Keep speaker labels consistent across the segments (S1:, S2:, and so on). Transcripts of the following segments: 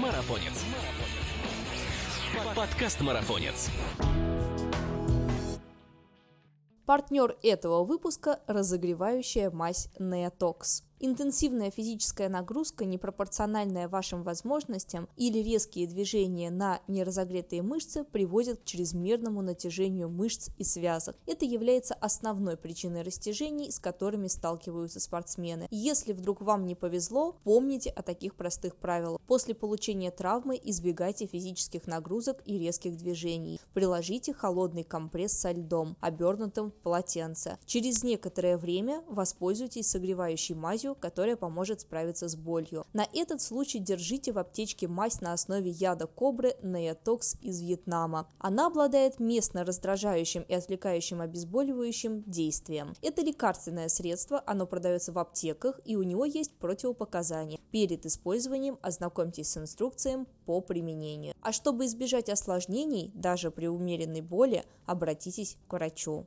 S1: Марафонец. Подкаст Марафонец.
S2: Партнер этого выпуска – разогревающая мазь Neotox. Интенсивная физическая нагрузка, непропорциональная вашим возможностям или резкие движения на неразогретые мышцы приводят к чрезмерному натяжению мышц и связок. Это является основной причиной растяжений, с которыми сталкиваются спортсмены. Если вдруг вам не повезло, помните о таких простых правилах. После получения травмы избегайте физических нагрузок и резких движений. Приложите холодный компресс со льдом, обернутым в полотенце. Через некоторое время воспользуйтесь согревающей мазью которая поможет справиться с болью. На этот случай держите в аптечке мазь на основе яда кобры Неотокс из Вьетнама. Она обладает местно раздражающим и отвлекающим обезболивающим действием. Это лекарственное средство, оно продается в аптеках и у него есть противопоказания. Перед использованием ознакомьтесь с инструкцией по применению. А чтобы избежать осложнений, даже при умеренной боли, обратитесь к врачу.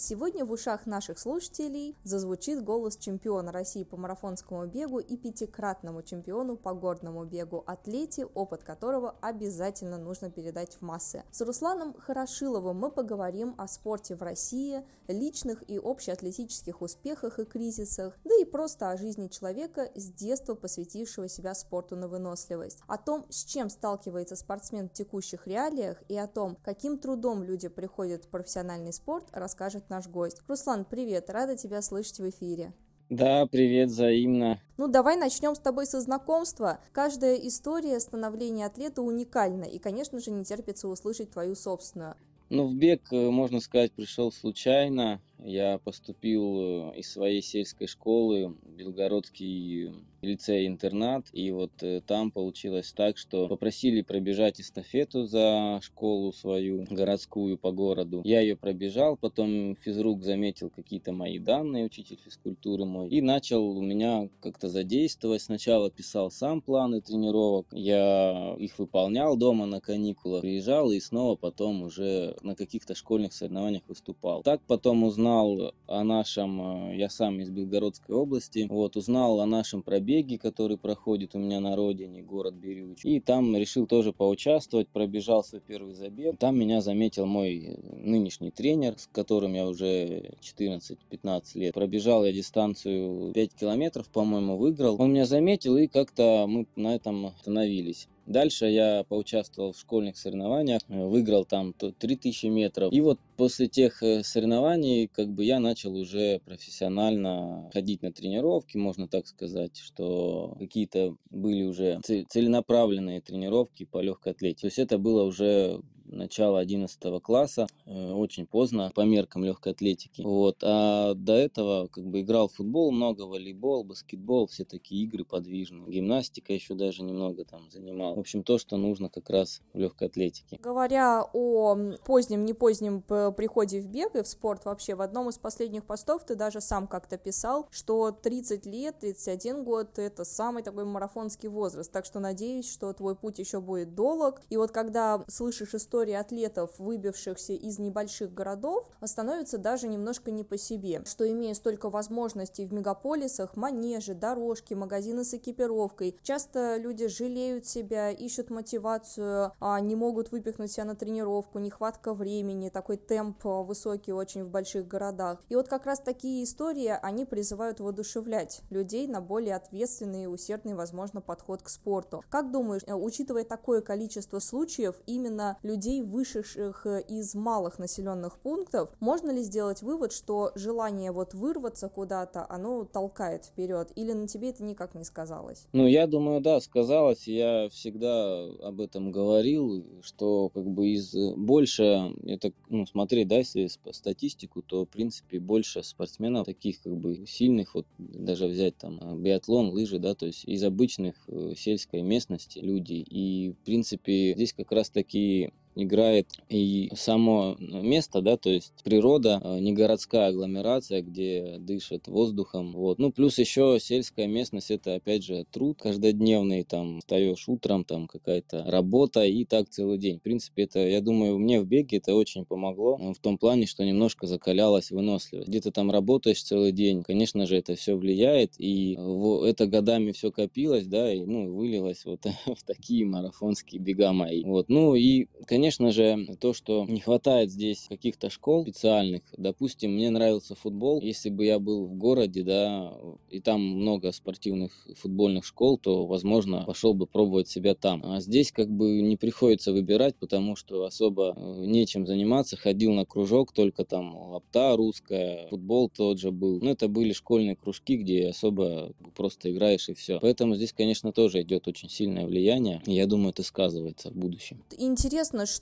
S2: Сегодня в ушах наших слушателей зазвучит голос чемпиона России по марафонскому бегу и пятикратному чемпиону по горному бегу, атлете, опыт которого обязательно нужно передать в массы. С Русланом Хорошиловым мы поговорим о спорте в России, личных и общеатлетических успехах и кризисах, да и просто о жизни человека, с детства посвятившего себя спорту на выносливость, о том, с чем сталкивается спортсмен в текущих реалиях и о том, каким трудом люди приходят в профессиональный спорт, расскажет наш гость. Руслан, привет, рада тебя слышать в эфире.
S3: Да, привет, взаимно.
S2: Ну, давай начнем с тобой со знакомства. Каждая история становления атлета уникальна, и, конечно же, не терпится услышать твою собственную.
S3: Ну, в бег, э, можно сказать, пришел случайно. Я поступил э, из своей сельской школы в Белгородский лицей-интернат, и вот э, там получилось так, что попросили пробежать эстафету за школу свою, городскую по городу. Я ее пробежал, потом физрук заметил какие-то мои данные, учитель физкультуры мой, и начал у меня как-то задействовать. Сначала писал сам планы тренировок, я их выполнял дома на каникулах, приезжал и снова потом уже на каких-то школьных соревнованиях выступал. Так потом узнал о нашем, э, я сам из Белгородской области, вот, узнал о нашем пробеге который проходит у меня на родине, город Бирюч. И там решил тоже поучаствовать, пробежал свой первый забег. Там меня заметил мой нынешний тренер, с которым я уже 14-15 лет. Пробежал я дистанцию 5 километров, по-моему, выиграл. Он меня заметил, и как-то мы на этом остановились. Дальше я поучаствовал в школьных соревнованиях, э, выиграл там 3000 метров. И вот после тех э, соревнований как бы я начал уже профессионально ходить на тренировки, можно так сказать, что какие-то были уже целенаправленные тренировки по легкой атлетике. То есть это было уже начало 11 класса, э, очень поздно по меркам легкой атлетики. Вот. А до этого как бы играл в футбол много, волейбол, баскетбол, все такие игры подвижные. Гимнастика еще даже немного там занимал. В общем, то, что нужно как раз в легкой атлетике.
S2: Говоря о позднем, не позднем приходе в бег и в спорт вообще, в одном из последних постов ты даже сам как-то писал, что 30 лет, 31 год — это самый такой марафонский возраст. Так что надеюсь, что твой путь еще будет долг. И вот когда слышишь историю истории атлетов, выбившихся из небольших городов, становится даже немножко не по себе, что имея столько возможностей в мегаполисах, манежи, дорожки, магазины с экипировкой, часто люди жалеют себя, ищут мотивацию, а не могут выпихнуть себя на тренировку, нехватка времени, такой темп высокий очень в больших городах. И вот как раз такие истории, они призывают воодушевлять людей на более ответственный и усердный, возможно, подход к спорту. Как думаешь, э, учитывая такое количество случаев, именно людей людей, вышедших э, из малых населенных пунктов, можно ли сделать вывод, что желание вот вырваться куда-то, оно толкает вперед, или на тебе это никак не сказалось?
S3: Ну, я думаю, да, сказалось. Я всегда об этом говорил, что как бы из э, больше, это, ну, смотреть, да, если статистику, то, в принципе, больше спортсменов таких как бы сильных, вот даже взять там э, биатлон, лыжи, да, то есть из обычных сельской местности люди. И, в принципе, здесь как раз таки играет и само место, да, то есть природа, э, не городская агломерация, где дышит воздухом, вот. Ну, плюс еще сельская местность, это, опять же, труд каждодневный, там, встаешь утром, там, какая-то работа, и так целый день. В принципе, это, я думаю, мне в беге это очень помогло, в том плане, что немножко закалялась выносливость. Где ты там работаешь целый день, конечно же, это все влияет, и это годами все копилось, да, и, ну, вылилось вот в такие марафонские бега мои. Вот. Ну и, конечно же, то, что не хватает здесь каких-то школ специальных. Допустим, мне нравился футбол. Если бы я был в городе, да, и там много спортивных футбольных школ, то, возможно, пошел бы пробовать себя там. А здесь как бы не приходится выбирать, потому что особо э, нечем заниматься. Ходил на кружок, только там лапта русская, футбол тот же был. Ну, это были школьные кружки, где особо просто играешь и все. Поэтому здесь, конечно, тоже идет очень сильное влияние. Я думаю, это сказывается в будущем.
S2: Интересно, что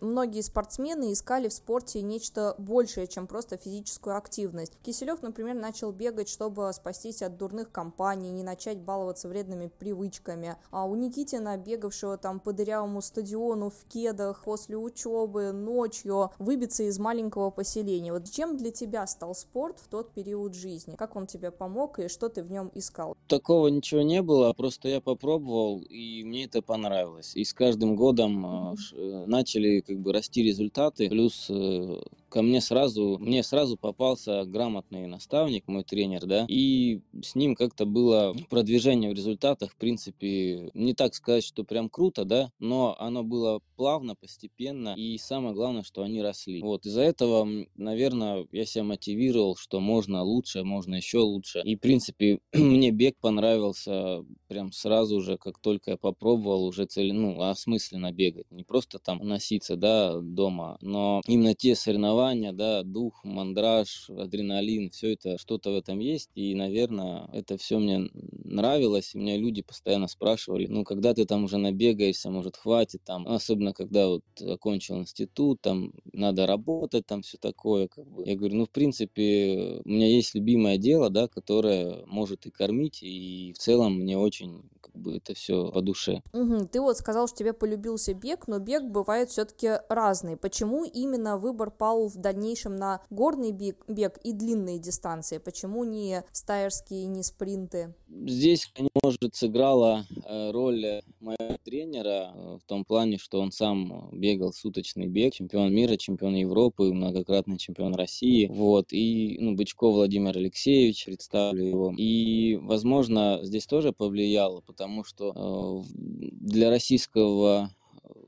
S2: многие спортсмены искали в спорте нечто большее, чем просто физическую активность. Киселев, например, начал бегать, чтобы спастись от дурных компаний, не начать баловаться вредными привычками. А у Никитина, бегавшего там по дырявому стадиону в кедах после учебы, ночью, выбиться из маленького поселения. Вот чем для тебя стал спорт в тот период жизни? Как он тебе помог и что ты в нем искал?
S3: Такого ничего не было, просто я попробовал, и мне это понравилось. И с каждым годом mm-hmm. Начали как бы расти результаты, плюс э, ко мне сразу, мне сразу попался грамотный наставник, мой тренер, да, и с ним как-то было продвижение в результатах, в принципе, не так сказать, что прям круто, да, но оно было плавно, постепенно, и самое главное, что они росли. Вот, из-за этого, наверное, я себя мотивировал, что можно лучше, можно еще лучше. И, в принципе, мне бег понравился прям сразу же, как только я попробовал уже цель, ну, осмысленно бегать, не просто там носиться, да, дома, но именно те соревнования, да, дух, мандраж, адреналин, все это, что-то в этом есть. И, наверное, это все мне нравилось. И меня люди постоянно спрашивали, ну, когда ты там уже набегаешься, может, хватит там. Особенно, когда вот окончил институт, там, надо работать, там, все такое. Как бы. Я говорю, ну, в принципе, у меня есть любимое дело, да, которое может и кормить, и в целом мне очень бы это все по душе.
S2: Угу. Ты вот сказал, что тебе полюбился бег, но бег бывает все-таки разный. Почему именно выбор пал в дальнейшем на горный бег, бег и длинные дистанции? Почему не стайерские, не спринты?
S3: Здесь, может, сыграла э, роль моего тренера э, в том плане, что он сам бегал суточный бег, чемпион мира, чемпион Европы, многократный чемпион России. Вот. И ну, Бычков Владимир Алексеевич, представлю его. И, возможно, здесь тоже повлияло, потому что э, для российского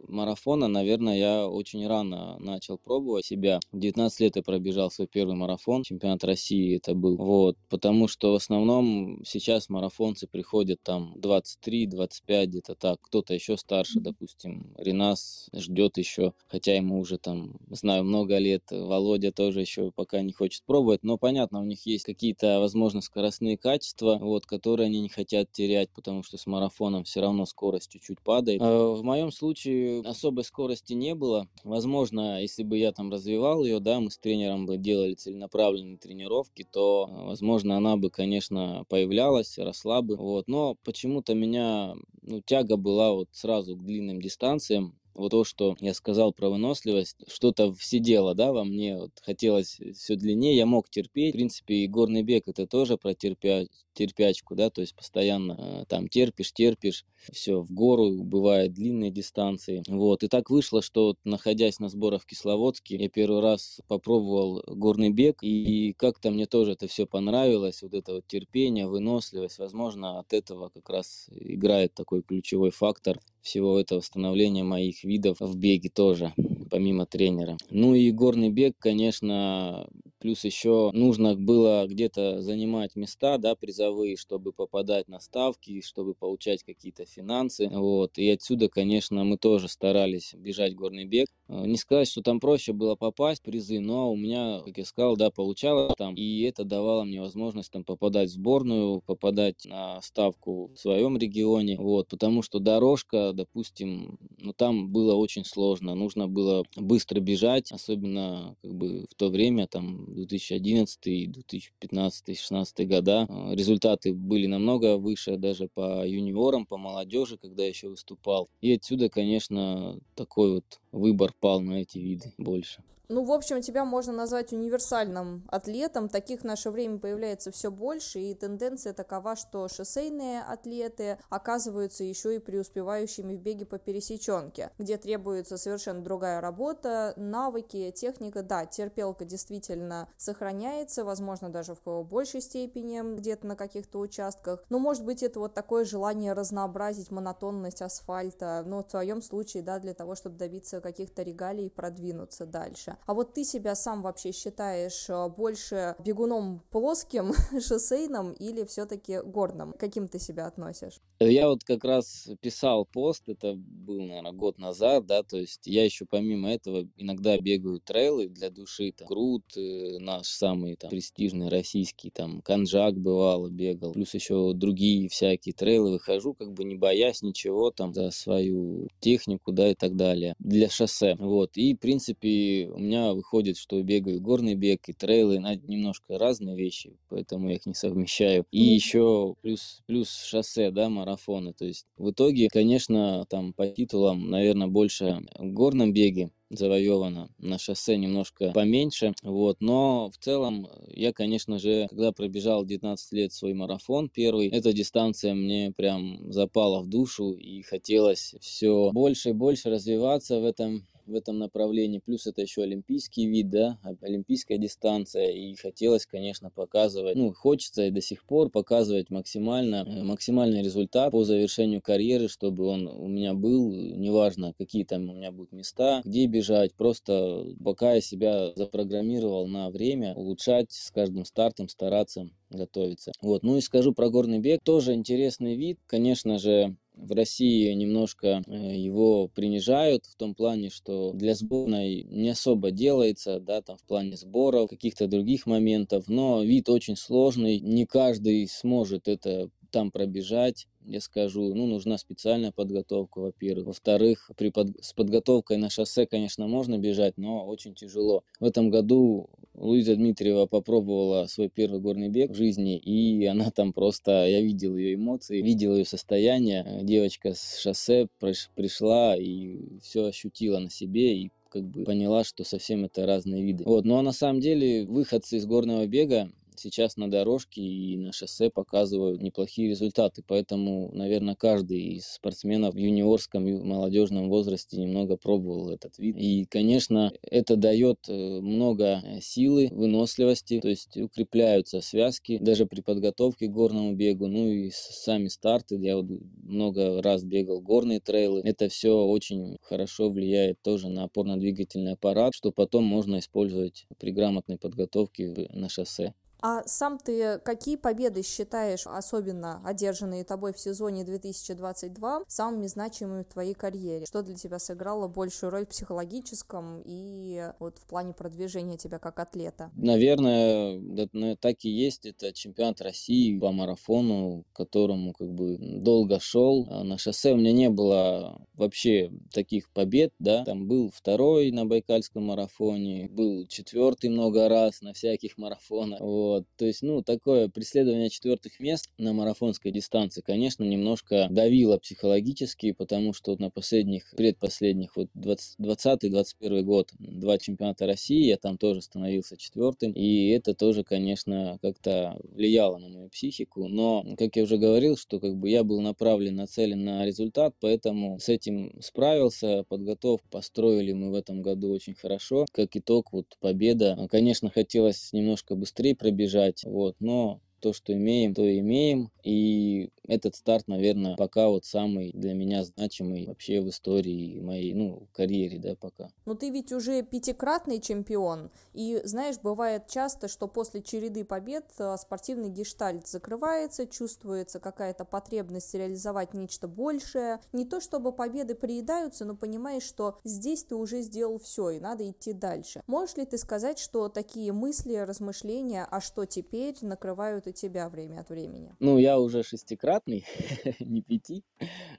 S3: марафона, наверное, я очень рано начал пробовать себя. В 19 лет я пробежал свой первый марафон, чемпионат России это был. Вот, потому что в основном сейчас марафонцы приходят там 23-25, где-то так. Кто-то еще старше, допустим, Ренас ждет еще, хотя ему уже там, знаю, много лет. Володя тоже еще пока не хочет пробовать, но понятно, у них есть какие-то, возможно, скоростные качества, вот, которые они не хотят терять, потому что с марафоном все равно скорость чуть-чуть падает. А в моем случае особой скорости не было. Возможно, если бы я там развивал ее, да, мы с тренером бы делали целенаправленные тренировки, то, возможно, она бы, конечно, появлялась, росла бы. Вот. Но почему-то меня, ну, тяга была вот сразу к длинным дистанциям вот то, что я сказал про выносливость, что-то сидело, да, во мне, вот, хотелось все длиннее, я мог терпеть. В принципе, и горный бег это тоже про терпя... терпячку, да, то есть постоянно э, там терпишь, терпишь, все, в гору, бывают длинные дистанции. Вот, и так вышло, что находясь на сборах в Кисловодске, я первый раз попробовал горный бег, и как-то мне тоже это все понравилось, вот это вот терпение, выносливость, возможно, от этого как раз играет такой ключевой фактор всего этого становления моих видов в беге тоже, помимо тренера. Ну и горный бег, конечно, Плюс еще нужно было где-то занимать места, да, призовые, чтобы попадать на ставки, чтобы получать какие-то финансы. Вот. И отсюда, конечно, мы тоже старались бежать горный бег. Э, не сказать, что там проще было попасть в призы, но у меня, как я сказал, да, получалось там. И это давало мне возможность там попадать в сборную, попадать на ставку в своем регионе. Вот. Потому что дорожка, допустим, ну там было очень сложно. Нужно было быстро бежать, особенно как бы в то время там 2011, 2015, 2016 года. А, результаты были намного выше даже по юниорам, по молодежи, когда еще выступал. И отсюда, конечно, такой вот выбор пал на эти виды больше.
S2: Ну, в общем, тебя можно назвать универсальным атлетом. Таких в наше время появляется все больше, и тенденция такова, что шоссейные атлеты оказываются еще и преуспевающими в беге по пересеченке, где требуется совершенно другая работа, навыки, техника. Да, терпелка действительно сохраняется, возможно, даже в большей степени где-то на каких-то участках. Но, может быть, это вот такое желание разнообразить монотонность асфальта, ну, в твоем случае, да, для того, чтобы добиться каких-то регалий и продвинуться дальше. А вот ты себя сам вообще считаешь э, больше бегуном плоским, шоссейным или все-таки горным? Каким ты себя относишь?
S3: Я вот как раз писал пост, это был, наверное, год назад, да, то есть я еще помимо этого иногда бегаю трейлы для души, там, Груд, э, наш самый там престижный российский, там, Канжак бывало бегал, плюс еще другие всякие трейлы выхожу, как бы не боясь ничего там за свою технику, да, и так далее, для шоссе, вот, и, в принципе, у меня выходит, что бегаю горный бег и трейлы, немножко разные вещи, поэтому я их не совмещаю, и еще плюс, плюс шоссе, да, марафоны. То есть в итоге, конечно, там по титулам, наверное, больше в горном беге завоевано, на шоссе немножко поменьше, вот, но в целом я, конечно же, когда пробежал 19 лет свой марафон первый, эта дистанция мне прям запала в душу и хотелось все больше и больше развиваться в этом в этом направлении. Плюс это еще олимпийский вид, да, олимпийская дистанция. И хотелось, конечно, показывать, ну, хочется и до сих пор показывать максимально, э, максимальный результат по завершению карьеры, чтобы он у меня был, неважно, какие там у меня будут места, где бежать, просто пока я себя запрограммировал на время, улучшать с каждым стартом, стараться готовиться. Вот, ну и скажу про горный бег, тоже интересный вид, конечно же, в России немножко э, его принижают в том плане, что для сборной не особо делается, да, там в плане сборов, каких-то других моментов, но вид очень сложный, не каждый сможет это там пробежать, я скажу, ну, нужна специальная подготовка, во-первых. Во-вторых, при под... с подготовкой на шоссе, конечно, можно бежать, но очень тяжело. В этом году Луиза Дмитриева попробовала свой первый горный бег в жизни, и она там просто, я видел ее эмоции, видел ее состояние. Девочка с шоссе пришла и все ощутила на себе, и как бы поняла, что совсем это разные виды. Вот, но на самом деле выходцы из горного бега, сейчас на дорожке и на шоссе показывают неплохие результаты. Поэтому, наверное, каждый из спортсменов в юниорском и молодежном возрасте немного пробовал этот вид. И, конечно, это дает э, много э, силы, выносливости, то есть укрепляются связки даже при подготовке к горному бегу. Ну и сами старты, я вот много раз бегал горные трейлы. Это все очень хорошо влияет тоже на опорно-двигательный аппарат, что потом можно использовать при грамотной подготовке на шоссе.
S2: А сам ты какие победы считаешь, особенно одержанные тобой в сезоне 2022, самыми значимыми в твоей карьере? Что для тебя сыграло большую роль в психологическом и вот в плане продвижения тебя как атлета?
S3: Наверное, да, так и есть. Это чемпионат России по марафону, которому как бы долго шел. А на шоссе у меня не было вообще таких побед, да. Там был второй на Байкальском марафоне, был четвертый много раз на всяких марафонах. Вот то есть, ну, такое преследование четвертых мест на марафонской дистанции, конечно, немножко давило психологически, потому что на последних, предпоследних, вот 20-21 год, два чемпионата России, я там тоже становился четвертым, и это тоже, конечно, как-то влияло на мою психику, но, как я уже говорил, что как бы я был направлен, нацелен на результат, поэтому с этим справился, подготовку построили мы в этом году очень хорошо, как итог, вот победа, конечно, хотелось немножко быстрее пробежать, бежать. Вот. Но то, что имеем, то имеем. И этот старт, наверное, пока вот самый для меня значимый вообще в истории моей, ну, карьере, да, пока.
S2: Но ты ведь уже пятикратный чемпион, и, знаешь, бывает часто, что после череды побед э, спортивный гештальт закрывается, чувствуется какая-то потребность реализовать нечто большее. Не то, чтобы победы приедаются, но понимаешь, что здесь ты уже сделал все, и надо идти дальше. Можешь ли ты сказать, что такие мысли, размышления, а что теперь, накрывают и тебя время от времени?
S3: Ну, я уже шестикратный шестикратный, не пяти.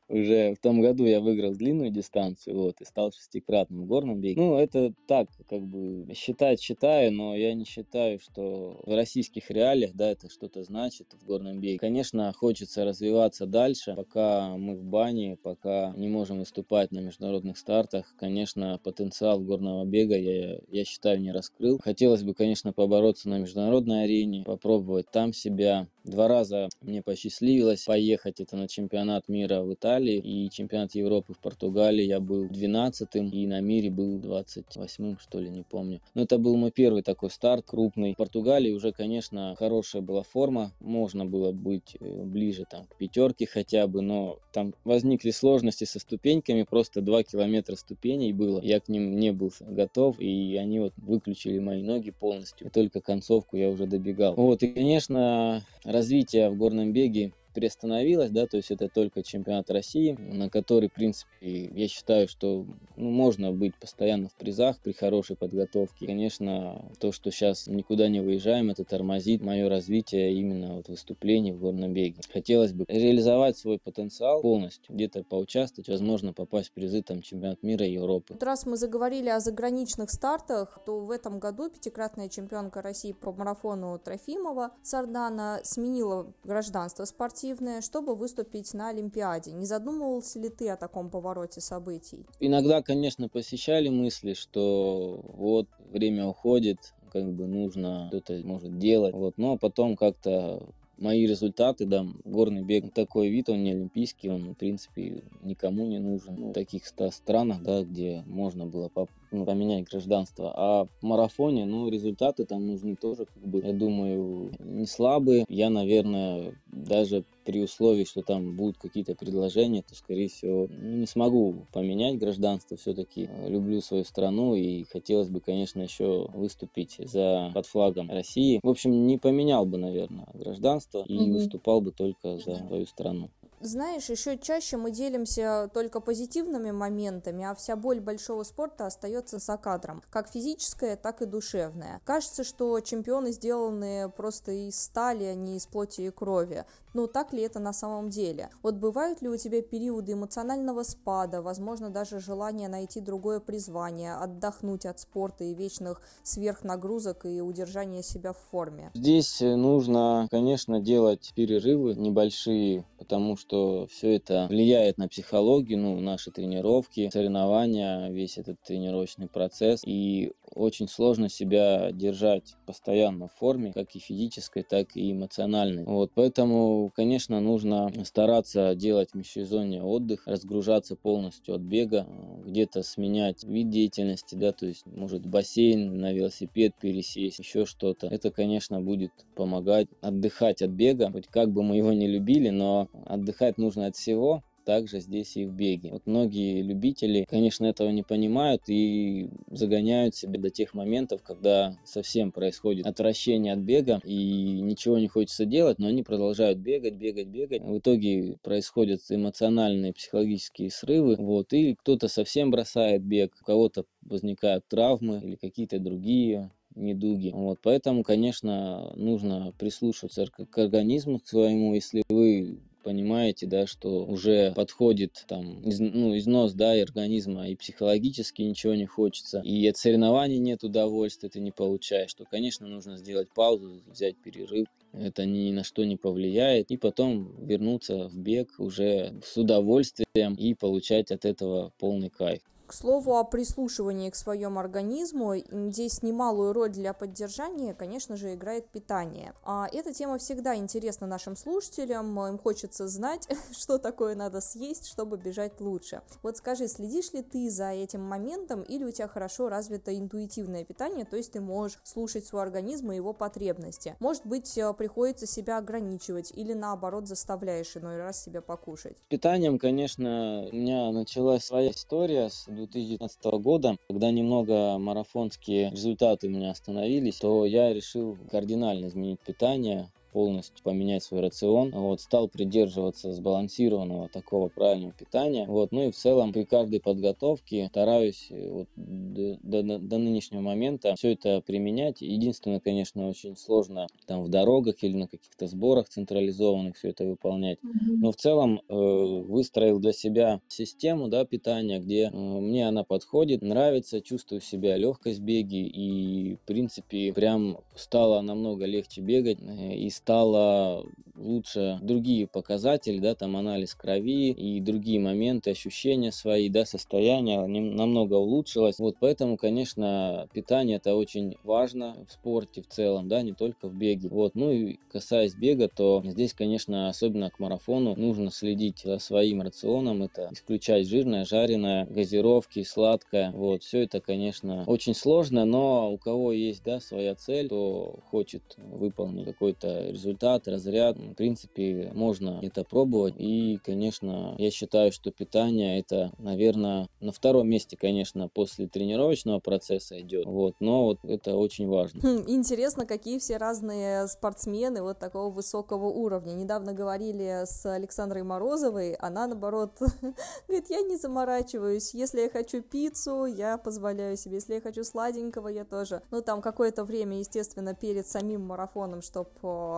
S3: Уже в том году я выиграл длинную дистанцию, вот, и стал шестикратным в горном беге. Ну, это так, как бы, считать считаю, но я не считаю, что в российских реалиях, да, это что-то значит в горном беге. Конечно, хочется развиваться дальше, пока мы в бане, пока не можем выступать на международных стартах. Конечно, потенциал горного бега я, я считаю не раскрыл. Хотелось бы, конечно, побороться на международной арене, попробовать там себя. Два раза мне посчастливилось поехать это на чемпионат мира в Италии и чемпионат Европы в Португалии. Я был 12-м и на мире был 28-м, что ли, не помню. Но это был мой первый такой старт крупный. В Португалии уже, конечно, хорошая была форма. Можно было быть э, ближе там к пятерке хотя бы, но там возникли сложности со ступеньками. Просто 2 километра ступеней было. Я к ним не был готов, и они вот выключили мои ноги полностью. И только концовку я уже добегал. Вот, и, конечно, развитие в горном беге приостановилась, да, то есть это только чемпионат России, на который, в принципе, я считаю, что ну, можно быть постоянно в призах при хорошей подготовке. Конечно, то, что сейчас никуда не выезжаем, это тормозит мое развитие именно вот выступлений в горном беге. Хотелось бы реализовать свой потенциал полностью, где-то поучаствовать, возможно, попасть в призы там чемпионат мира и Европы.
S2: Вот раз мы заговорили о заграничных стартах, то в этом году пятикратная чемпионка России по марафону Трофимова Сардана сменила гражданство спортсмена спортивное, чтобы выступить на Олимпиаде. Не задумывался ли ты о таком повороте событий?
S3: Иногда, конечно, посещали мысли, что вот время уходит, как бы нужно что-то может делать. Вот. Но потом как-то мои результаты, да, горный бег такой вид, он не олимпийский, он, в принципе, никому не нужен. Ну, в таких странах, да, где можно было поменять гражданство. А в марафоне, ну, результаты там нужны тоже, как бы, я думаю, не слабые. Я, наверное, даже при условии, что там будут какие-то предложения, то, скорее всего, ну, не смогу поменять гражданство. Все-таки люблю свою страну и хотелось бы, конечно, еще выступить за под флагом России. В общем, не поменял бы, наверное, гражданство и угу. выступал бы только за свою страну.
S2: Знаешь, еще чаще мы делимся только позитивными моментами, а вся боль большого спорта остается за кадром, как физическая, так и душевная. Кажется, что чемпионы сделаны просто из стали, а не из плоти и крови. Но так ли это на самом деле? Вот бывают ли у тебя периоды эмоционального спада, возможно, даже желание найти другое призвание, отдохнуть от спорта и вечных сверхнагрузок и удержания себя в форме?
S3: Здесь нужно, конечно, делать перерывы небольшие, потому что что все это влияет на психологию, ну, наши тренировки, соревнования, весь этот тренировочный процесс. И очень сложно себя держать постоянно в форме, как и физической, так и эмоциональной. Вот, поэтому, конечно, нужно стараться делать межсезонье отдых, разгружаться полностью от бега, где-то сменять вид деятельности, да, то есть, может, бассейн, на велосипед пересесть, еще что-то. Это, конечно, будет помогать отдыхать от бега, хоть как бы мы его не любили, но отдыхать нужно от всего, также здесь и в беге. Вот многие любители, конечно, этого не понимают и загоняют себя до тех моментов, когда совсем происходит отвращение от бега и ничего не хочется делать, но они продолжают бегать, бегать, бегать. В итоге происходят эмоциональные, психологические срывы, вот, и кто-то совсем бросает бег, у кого-то возникают травмы или какие-то другие недуги. Вот, поэтому, конечно, нужно прислушиваться к организму к своему. Если вы понимаете, да, что уже подходит там, из, ну, износ, да, и организма, и психологически ничего не хочется, и от соревнований нет удовольствия, ты не получаешь, то, конечно, нужно сделать паузу, взять перерыв, это ни на что не повлияет, и потом вернуться в бег уже с удовольствием и получать от этого полный кайф.
S2: К слову о прислушивании к своему организму, здесь немалую роль для поддержания, конечно же, играет питание. А эта тема всегда интересна нашим слушателям, им хочется знать, что такое надо съесть, чтобы бежать лучше. Вот скажи, следишь ли ты за этим моментом или у тебя хорошо развито интуитивное питание, то есть ты можешь слушать свой организм и его потребности? Может быть, э, приходится себя ограничивать или наоборот заставляешь иной раз себя покушать?
S3: Питанием, конечно, у меня началась своя история с 2019 года, когда немного марафонские результаты у меня остановились, то я решил кардинально изменить питание, полностью поменять свой рацион. Вот, стал придерживаться сбалансированного такого правильного питания. Вот, ну и в целом при каждой подготовке стараюсь э, вот, до, до, до нынешнего момента все это применять. Единственное, конечно, очень сложно там в дорогах или на каких-то сборах централизованных все это выполнять. Но в целом э, выстроил для себя систему да, питания, где э, мне она подходит, нравится, чувствую себя легкость беги и, в принципе, прям стало намного легче бегать э, и стало лучше другие показатели, да, там анализ крови и другие моменты, ощущения свои, да, состояние намного улучшилось. Вот поэтому, конечно, питание это очень важно в спорте в целом, да, не только в беге. Вот, ну и касаясь бега, то здесь, конечно, особенно к марафону нужно следить за своим рационом, это исключать жирное, жареное, газировки, сладкое. Вот, все это, конечно, очень сложно, но у кого есть, да, своя цель, кто хочет выполнить какой-то результат, разряд, в принципе, можно это пробовать. И, конечно, я считаю, что питание это, наверное, на втором месте, конечно, после тренировочного процесса идет. Вот, но вот это очень важно.
S2: Хм, интересно, какие все разные спортсмены вот такого высокого уровня. Недавно говорили с Александрой Морозовой, она, наоборот, говорит, я не заморачиваюсь. Если я хочу пиццу, я позволяю себе. Если я хочу сладенького, я тоже. Ну, там какое-то время, естественно, перед самим марафоном, чтобы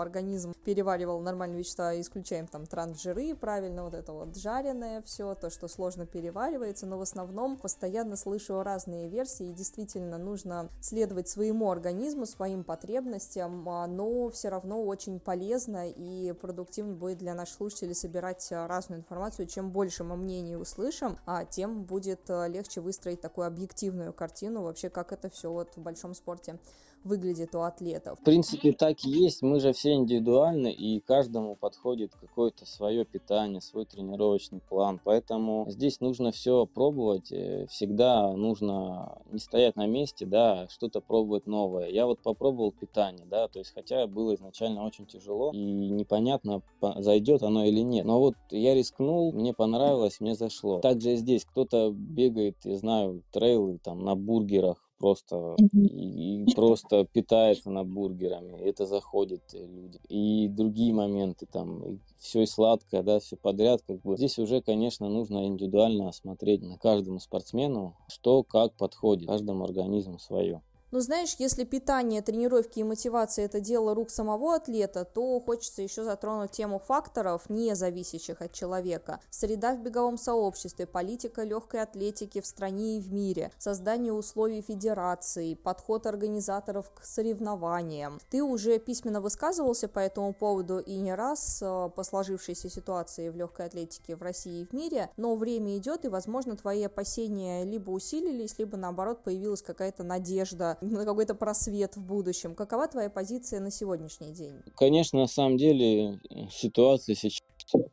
S2: организм переваривал нормальные вещества, исключаем там трансжиры, правильно, вот это вот жареное все, то, что сложно переваривается, но в основном постоянно слышу разные версии, и действительно нужно следовать своему организму, своим потребностям, а, но все равно очень полезно и продуктивно будет для наших слушателей собирать разную информацию. Чем больше мы мнений услышим, а тем будет а, легче выстроить такую объективную картину вообще, как это все вот в большом спорте выглядит у атлетов.
S3: В принципе, так и есть. Мы же все индивидуальны, и каждому подходит какое-то свое питание, свой тренировочный план. Поэтому здесь нужно все пробовать. Э, всегда нужно не стоять на месте, да, что-то пробовать новое. Я вот попробовал питание, да, то есть хотя было изначально очень тяжело и непонятно, зайдет оно или нет. Но вот я рискнул, мне понравилось, мне зашло. Также здесь кто-то бегает, я знаю, трейлы там на бургерах, просто и, и просто питается на бургерами, это заходит э, люди. И другие моменты там, и все и сладкое, да, все подряд, как бы. Здесь уже, конечно, нужно индивидуально смотреть на каждому спортсмену, что как подходит, каждому организму свое.
S2: Но знаешь, если питание, тренировки и мотивация – это дело рук самого атлета, то хочется еще затронуть тему факторов, не зависящих от человека. Среда в беговом сообществе, политика легкой атлетики в стране и в мире, создание условий федерации, подход организаторов к соревнованиям. Ты уже письменно высказывался по этому поводу и не раз э, по сложившейся ситуации в легкой атлетике в России и в мире, но время идет, и, возможно, твои опасения либо усилились, либо, наоборот, появилась какая-то надежда на какой-то просвет в будущем. Какова твоя позиция на сегодняшний день?
S3: Конечно, на самом деле ситуация сейчас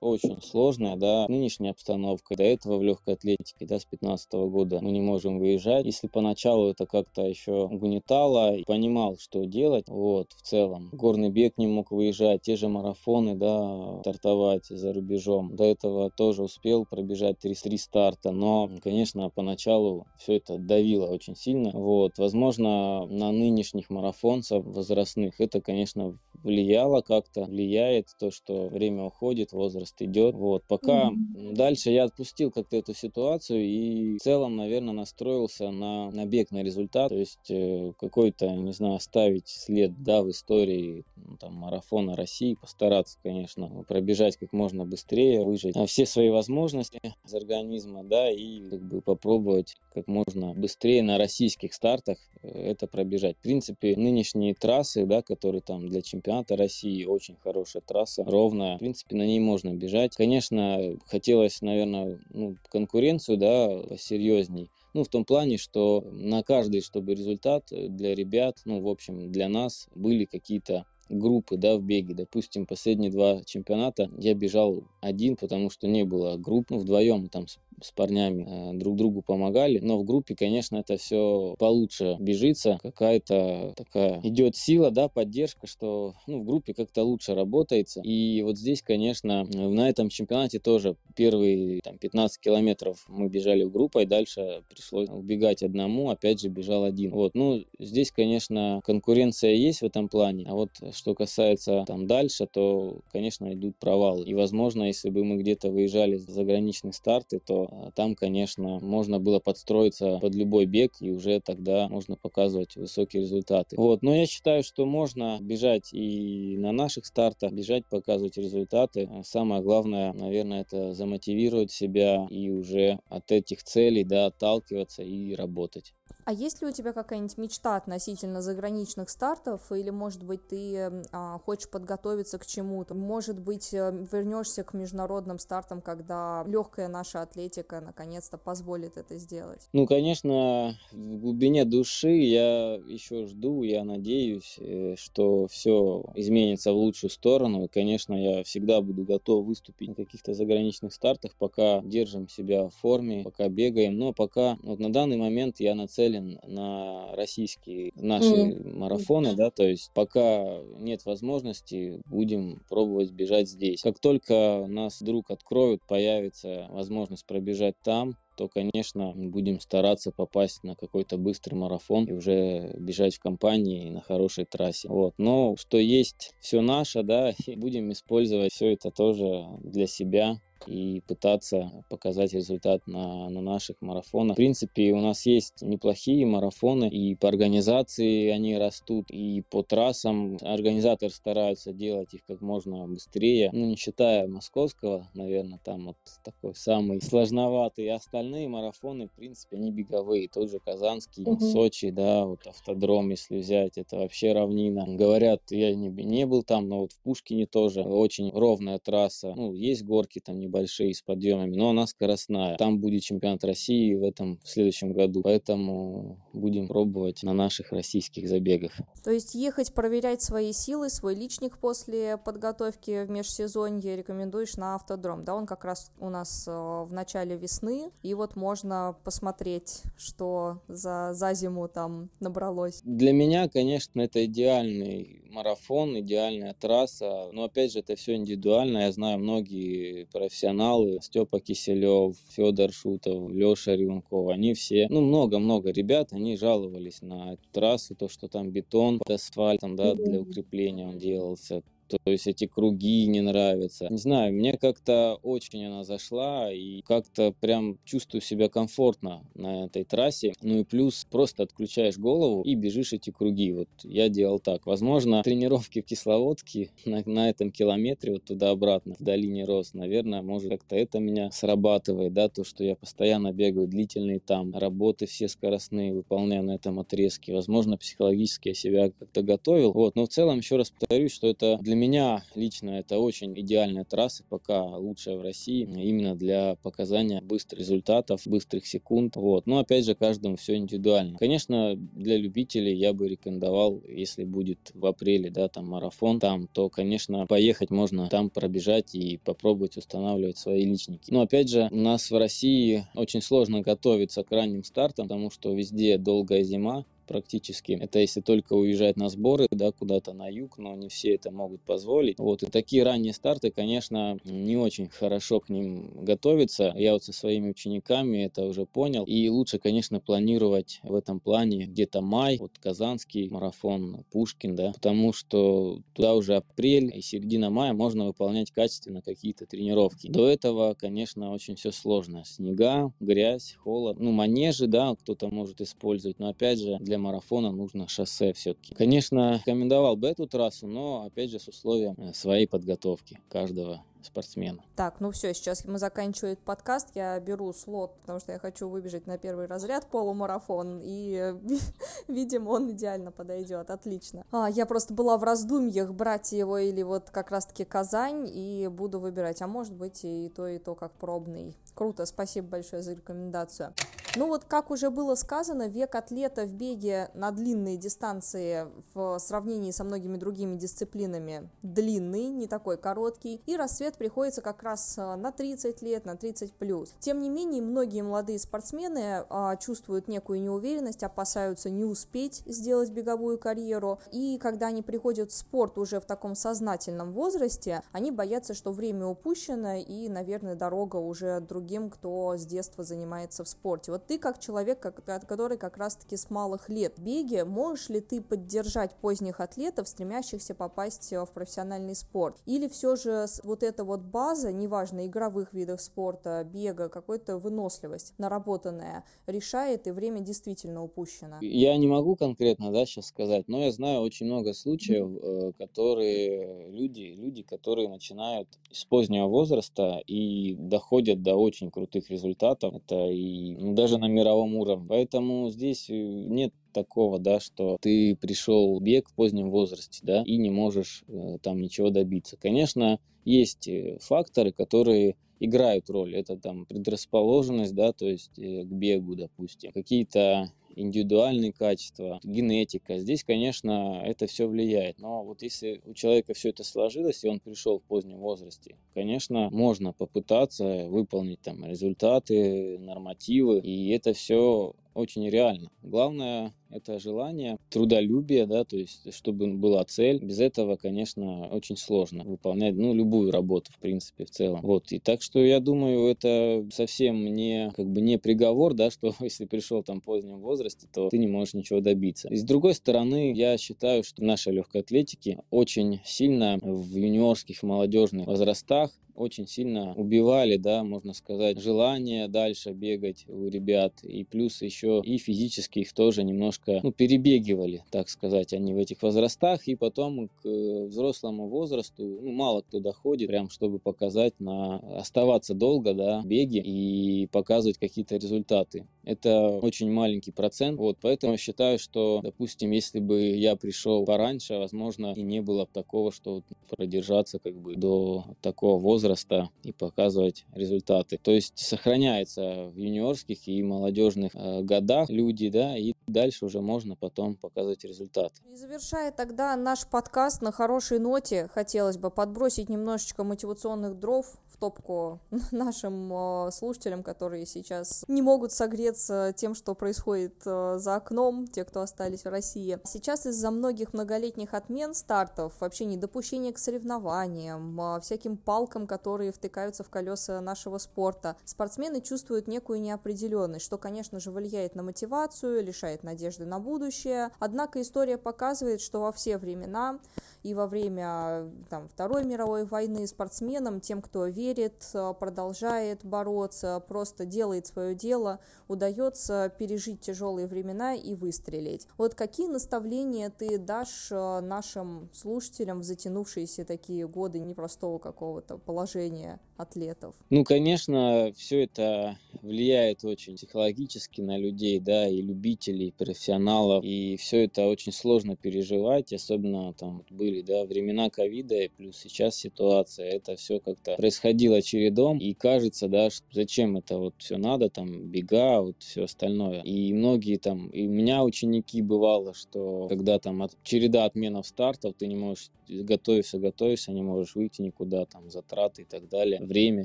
S3: очень сложная, да, нынешняя обстановка. До этого в легкой атлетике, да, с 15 года мы не можем выезжать. Если поначалу это как-то еще угнетало, понимал, что делать, вот, в целом. Горный бег не мог выезжать, те же марафоны, да, стартовать за рубежом. До этого тоже успел пробежать 3-3 старта, но, конечно, поначалу все это давило очень сильно. Вот, возможно, на нынешних марафонцев возрастных это, конечно, влияло как-то, влияет то, что время уходит, возраст идет. Вот, пока mm-hmm. дальше я отпустил как-то эту ситуацию и в целом, наверное, настроился на, на бег, на результат. То есть э, какой-то, не знаю, оставить след, да, в истории ну, там, марафона России, постараться, конечно, пробежать как можно быстрее, выжить все свои возможности из организма, да, и как бы попробовать как можно быстрее на российских стартах э, это пробежать. В принципе, нынешние трассы, да, которые там для чемпионата России, очень хорошая трасса, ровная. В принципе, на ней можно бежать. Конечно, хотелось, наверное, ну, конкуренцию, да, посерьезней. Ну, в том плане, что на каждый, чтобы результат для ребят, ну, в общем, для нас были какие-то группы, да, в беге. Допустим, последние два чемпионата я бежал один, потому что не было групп, ну, вдвоем там с парнями друг другу помогали, но в группе, конечно, это все получше бежится, какая-то такая идет сила, да, поддержка, что ну, в группе как-то лучше работается. И вот здесь, конечно, на этом чемпионате тоже первые там, 15 километров мы бежали в группой, дальше пришлось убегать одному, опять же бежал один. Вот, ну, здесь, конечно, конкуренция есть в этом плане, а вот что касается там дальше, то, конечно, идут провалы. И, возможно, если бы мы где-то выезжали за заграничные старты, то а, там, конечно, можно было подстроиться под любой бег, и уже тогда можно показывать высокие результаты. Вот, но я считаю, что можно бежать и на наших стартах, бежать, показывать результаты. Самое главное, наверное, это замотивировать себя и уже от этих целей, да, отталкиваться и работать.
S2: А есть ли у тебя какая-нибудь мечта относительно заграничных стартов, или, может быть, ты а, хочешь подготовиться к чему-то? Может быть, э, вернешься к международным стартам, когда легкая наша атлетика наконец-то позволит это сделать?
S3: Ну, конечно, в глубине души я еще жду, я надеюсь, э, что все изменится в лучшую сторону. И, конечно, я всегда буду готов выступить на каких-то заграничных стартах, пока держим себя в форме, пока бегаем. Но пока вот на данный момент я нацелен нацелен на российские наши mm. марафоны, да, то есть пока нет возможности, будем пробовать бежать здесь. Как только нас вдруг откроют, появится возможность пробежать там, то, конечно, будем стараться попасть на какой-то быстрый марафон и уже бежать в компании на хорошей трассе. Вот. Но что есть все наше, да, и будем использовать все это тоже для себя, и пытаться показать результат на, на наших марафонах. В принципе, у нас есть неплохие марафоны, и по организации они растут, и по трассам организаторы стараются делать их как можно быстрее. Ну, не считая московского, наверное, там вот такой самый сложноватый. Остальные марафоны, в принципе, они беговые. Тот же Казанский, угу. Сочи, да, вот автодром, если взять, это вообще равнина. Говорят, я не, не был там, но вот в Пушкине тоже очень ровная трасса. Ну, есть горки там небольшие, большие с подъемами, но она скоростная. Там будет чемпионат России в этом в следующем году, поэтому будем пробовать на наших российских забегах.
S2: То есть ехать проверять свои силы, свой личник после подготовки в межсезонье рекомендуешь на автодром, да? Он как раз у нас э, в начале весны, и вот можно посмотреть, что за, за зиму там набралось.
S3: Для меня, конечно, это идеальный марафон, идеальная трасса, но опять же это все индивидуально. Я знаю многие профессионалы профессионалы, Степа Киселев, Федор Шутов, Леша Рюнков, они все, ну, много-много ребят, они жаловались на трассу, то, что там бетон под асфальтом, да, для укрепления он делался, то есть эти круги не нравятся. Не знаю, мне как-то очень она зашла, и как-то прям чувствую себя комфортно на этой трассе. Ну и плюс просто отключаешь голову и бежишь эти круги. Вот я делал так. Возможно, тренировки в Кисловодске на, на этом километре вот туда-обратно, в долине Рос, наверное, может как-то это меня срабатывает, да, то, что я постоянно бегаю длительные там, работы все скоростные выполняю на этом отрезке. Возможно, психологически я себя как-то готовил. Вот, но в целом еще раз повторюсь, что это для меня лично это очень идеальная трасса, пока лучшая в России, именно для показания быстрых результатов, быстрых секунд. Вот. Но опять же, каждому все индивидуально. Конечно, для любителей я бы рекомендовал, если будет в апреле, да, там марафон там, то, конечно, поехать можно там пробежать и попробовать устанавливать свои личники. Но опять же, у нас в России очень сложно готовиться к ранним стартам, потому что везде долгая зима, практически. Это если только уезжать на сборы, да, куда-то на юг, но не все это могут позволить. Вот, и такие ранние старты, конечно, не очень хорошо к ним готовиться. Я вот со своими учениками это уже понял. И лучше, конечно, планировать в этом плане где-то май, вот Казанский марафон, Пушкин, да, потому что туда уже апрель и середина мая можно выполнять качественно какие-то тренировки. До этого, конечно, очень все сложно. Снега, грязь, холод. Ну, манежи, да, кто-то может использовать, но опять же, для марафона нужно шоссе все-таки. Конечно, рекомендовал бы эту трассу, но опять же с условием э, своей подготовки каждого спортсмена.
S2: Так, ну все, сейчас мы заканчиваем подкаст, я беру слот, потому что я хочу выбежать на первый разряд полумарафон, и, видимо, он идеально подойдет, отлично. А, я просто была в раздумьях, брать его или вот как раз-таки Казань, и буду выбирать, а может быть и то, и то как пробный. Круто, спасибо большое за рекомендацию. Ну вот, как уже было сказано, век атлета в беге на длинные дистанции в сравнении со многими другими дисциплинами длинный, не такой короткий, и рассвет приходится как раз э, на 30 лет, на 30 плюс. Тем не менее, многие молодые спортсмены а, чувствуют некую неуверенность, опасаются не успеть сделать беговую карьеру, и когда они приходят в спорт уже в таком сознательном возрасте, они боятся, что время упущено, и, наверное, дорога уже другим, кто с детства занимается в спорте. Вот ты как человек, который как раз-таки с малых лет в беге, можешь ли ты поддержать поздних атлетов, стремящихся попасть в профессиональный спорт? Или все же вот эта вот база, неважно, игровых видов спорта, бега, какой-то выносливость наработанная, решает, и время действительно упущено?
S3: Я не могу конкретно, да, сейчас сказать, но я знаю очень много случаев, mm-hmm. которые люди, люди, которые начинают с позднего возраста и доходят до очень крутых результатов. Это и ну, даже на мировом уровне. Поэтому здесь э, нет такого, да, что ты пришел в бег в позднем возрасте, да, и не можешь э, там ничего добиться. Конечно, есть э, факторы, которые играют роль. Это там предрасположенность, да, то есть э, к бегу, допустим, какие-то индивидуальные качества, генетика. Здесь, конечно, это все влияет. Но вот если у человека все это сложилось, и он пришел в позднем возрасте, конечно, можно попытаться выполнить там результаты, нормативы, и это все очень реально. Главное это желание, трудолюбие, да, то есть чтобы была цель. Без этого, конечно, очень сложно выполнять, ну, любую работу, в принципе, в целом. Вот, и так что я думаю, это совсем не, как бы не приговор, да, что если пришел там в позднем возрасте, то ты не можешь ничего добиться. И с другой стороны, я считаю, что легкой атлетике очень сильно в юниорских, молодежных возрастах очень сильно убивали, да, можно сказать, желание дальше бегать у ребят. И плюс еще и физически их тоже немножко, ну, перебегивали, так сказать, они в этих возрастах. И потом к взрослому возрасту, ну, мало кто доходит, прям чтобы показать на оставаться долго, да, в беге и показывать какие-то результаты. Это очень маленький процент, вот, поэтому я считаю, что, допустим, если бы я пришел пораньше, возможно, и не было бы такого, что продержаться как бы до такого возраста, и показывать результаты. То есть сохраняется в юниорских и молодежных э, годах люди, да, и дальше уже можно потом показывать результат.
S2: И завершая тогда наш подкаст на хорошей ноте, хотелось бы подбросить немножечко мотивационных дров в топку нашим э, слушателям, которые сейчас не могут согреться тем, что происходит э, за окном, те, кто остались в России. Сейчас из-за многих многолетних отмен стартов, вообще недопущения к соревнованиям, всяким палкам, которые втыкаются в колеса нашего спорта. Спортсмены чувствуют некую неопределенность, что, конечно же, влияет на мотивацию, лишает надежды на будущее. Однако история показывает, что во все времена и во время там, Второй мировой войны спортсменам, тем, кто верит, продолжает бороться, просто делает свое дело, удается пережить тяжелые времена и выстрелить. Вот какие наставления ты дашь э, нашим слушателям в затянувшиеся такие годы непростого какого-то положения? атлетов?
S3: Ну, конечно, все это влияет очень психологически на людей, да, и любителей, и профессионалов, и все это очень сложно переживать, особенно там были, да, времена ковида, и плюс сейчас ситуация, это все как-то происходило чередом, и кажется, да, что зачем это вот все надо, там, бега, вот все остальное. И многие там, и у меня ученики бывало, что когда там от, череда отменов стартов, ты не можешь готовишься, готовишься, не можешь выйти никуда, там, затраты и так далее время,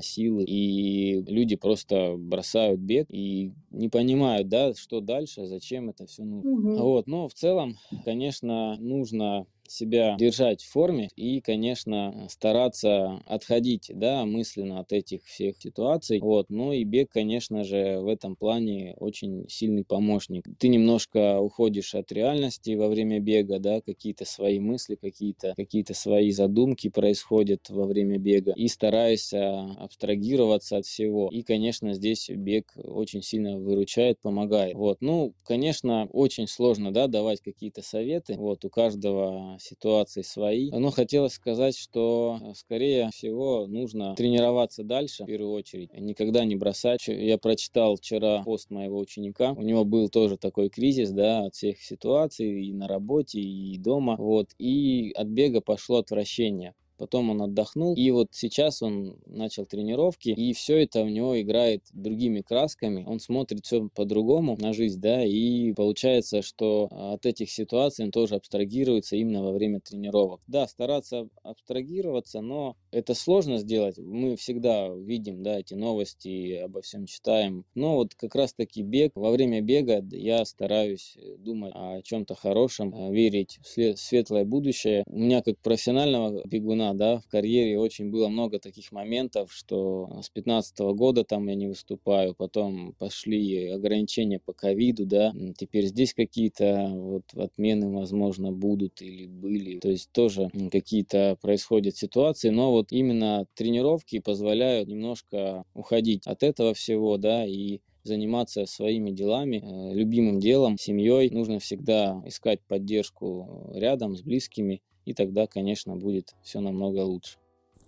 S3: силы, и люди просто бросают бег и не понимают, да, что дальше, зачем это все нужно. Угу. Вот, но в целом, конечно, нужно себя держать в форме и, конечно, стараться отходить, да, мысленно от этих всех ситуаций. Вот, ну и бег, конечно же, в этом плане очень сильный помощник. Ты немножко уходишь от реальности во время бега, да, какие-то свои мысли, какие-то какие-то свои задумки происходят во время бега и стараешься абстрагироваться от всего. И, конечно, здесь бег очень сильно выручает, помогает. Вот, ну, конечно, очень сложно, да, давать какие-то советы. Вот, у каждого ситуации свои. Но хотелось сказать, что э, скорее всего нужно тренироваться дальше в первую очередь, никогда не бросать. Я прочитал вчера пост моего ученика, у него был тоже такой кризис, да, от всех ситуаций и на работе, и дома, вот, и от бега пошло отвращение потом он отдохнул, и вот сейчас он начал тренировки, и все это у него играет другими красками, он смотрит все по-другому на жизнь, да, и получается, что от этих ситуаций он тоже абстрагируется именно во время тренировок. Да, стараться абстрагироваться, но это сложно сделать, мы всегда видим, да, эти новости, обо всем читаем, но вот как раз-таки бег, во время бега я стараюсь думать о чем-то хорошем, верить в светлое будущее. У меня как профессионального бегуна времена, да, в карьере очень было много таких моментов, что с 15 года там я не выступаю, потом пошли ограничения по ковиду, да, теперь здесь какие-то вот отмены, возможно, будут или были, то есть тоже какие-то происходят ситуации, но вот именно тренировки позволяют немножко уходить от этого всего, да, и заниматься своими делами, э, любимым делом, семьей. Нужно всегда искать поддержку рядом с близкими, и тогда, конечно, будет все намного лучше.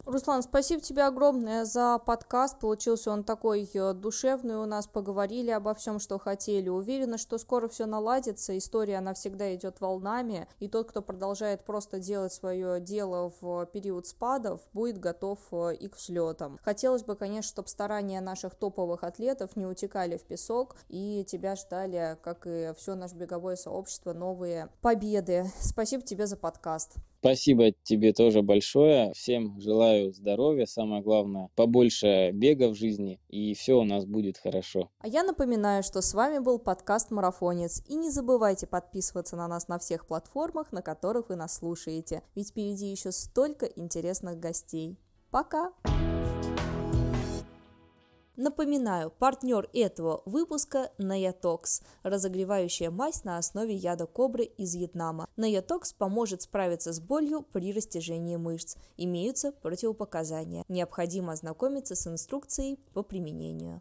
S2: Руслан, спасибо тебе огромное за подкаст. Получился он такой э, душевный у нас. Поговорили обо всем, что хотели. Уверена, что скоро все наладится. История, она всегда идет волнами. И тот, кто продолжает просто делать свое дело в период спадов, будет готов э, и к взлетам. Хотелось бы, конечно, чтобы старания наших топовых атлетов не утекали в песок. И тебя ждали, как и все наше беговое сообщество, новые победы. Спасибо тебе за подкаст.
S3: Спасибо тебе тоже большое. Всем желаю здоровья, самое главное, побольше бега в жизни, и все у нас будет хорошо.
S2: А я напоминаю, что с вами был подкаст «Марафонец». И не забывайте подписываться на нас на всех платформах, на которых вы нас слушаете, ведь впереди еще столько интересных гостей. Пока! Напоминаю, партнер этого выпуска – Наятокс, разогревающая мазь на основе яда кобры из Вьетнама. Наятокс поможет справиться с болью при растяжении мышц. Имеются противопоказания. Необходимо ознакомиться с инструкцией по применению.